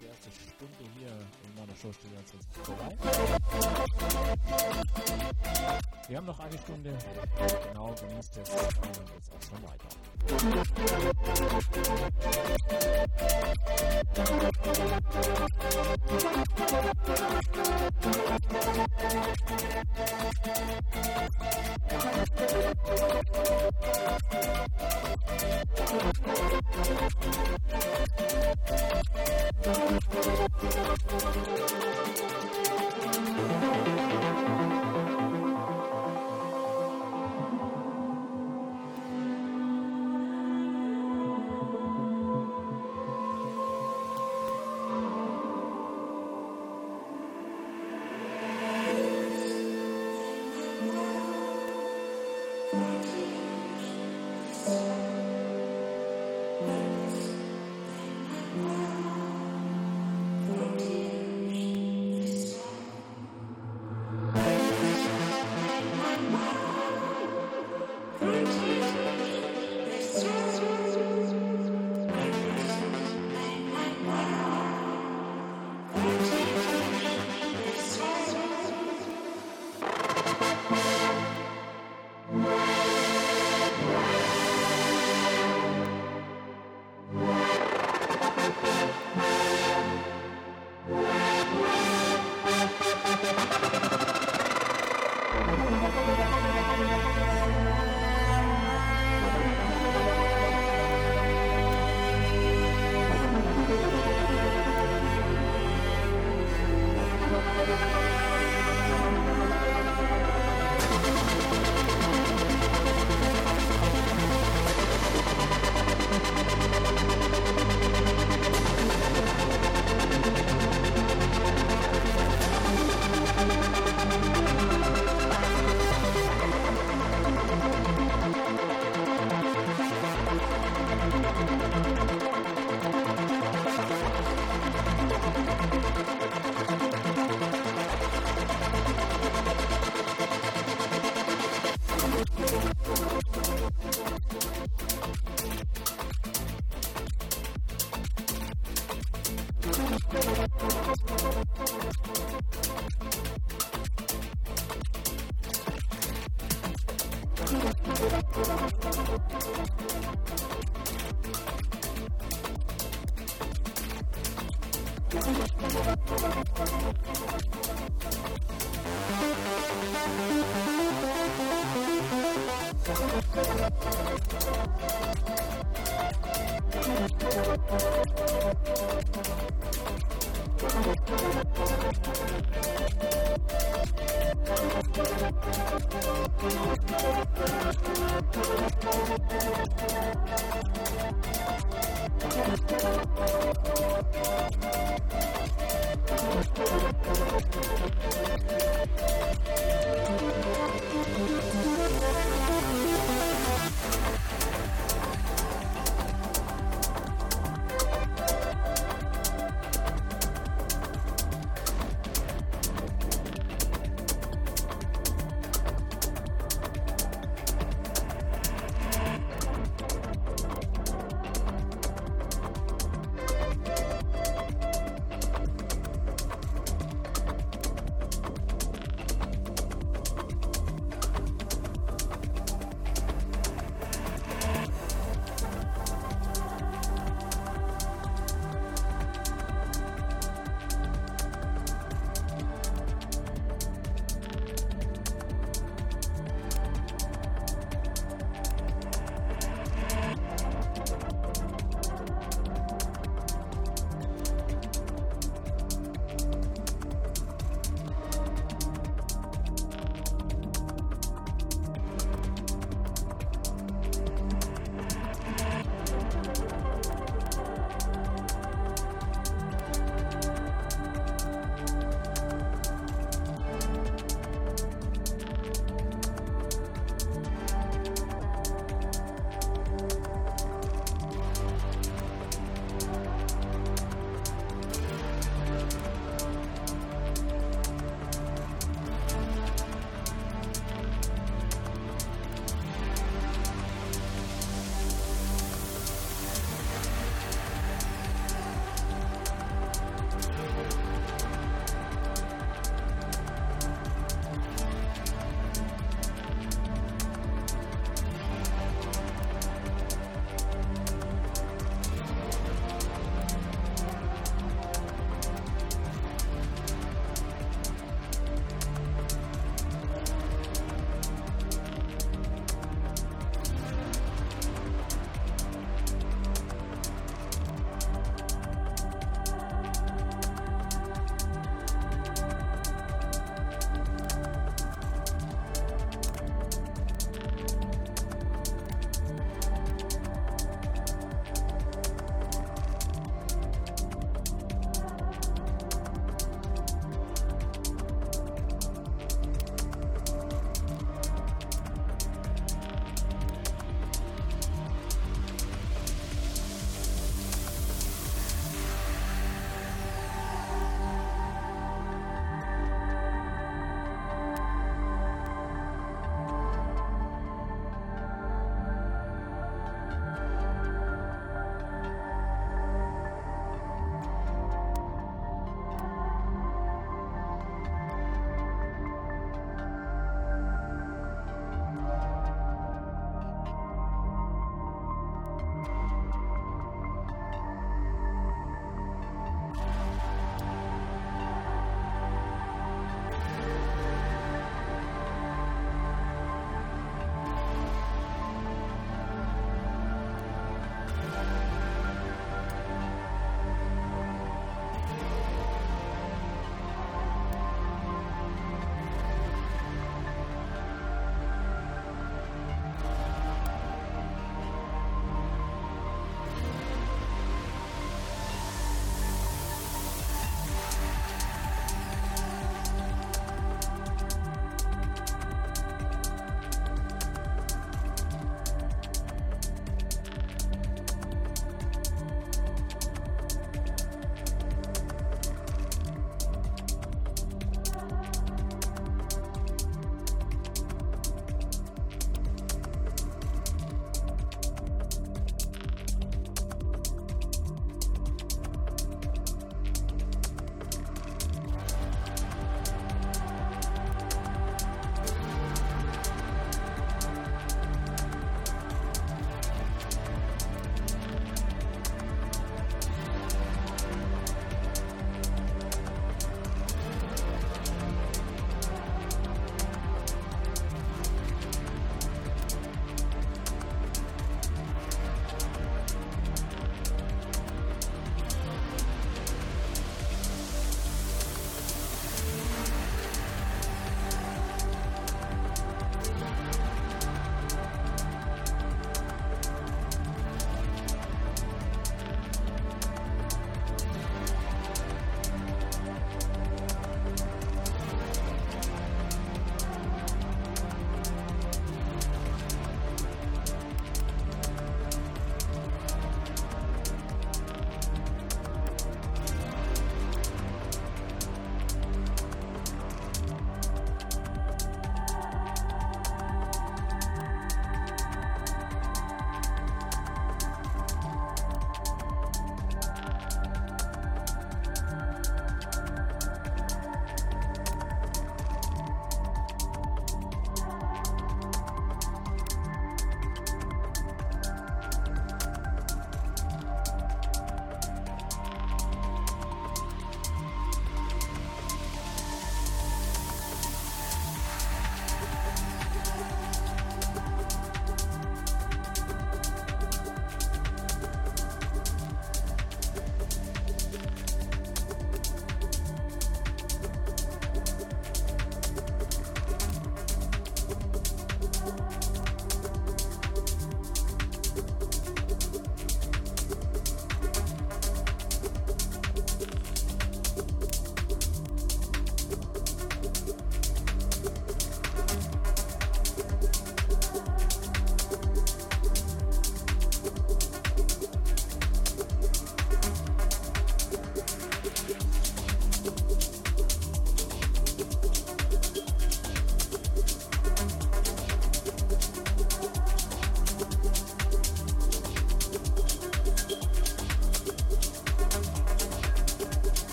die erste Stunde hier in meiner Show steht jetzt vorbei. Wir haben noch eine Stunde. Genau, genießt es. Dann geht auch schon weiter. フフフフ。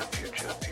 future, future.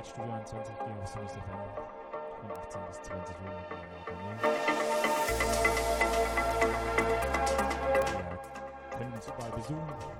Night Studio 21 G auf Sonus FM von 18 bis 20 Uhr mit mir. Ihr könnt uns überall besuchen.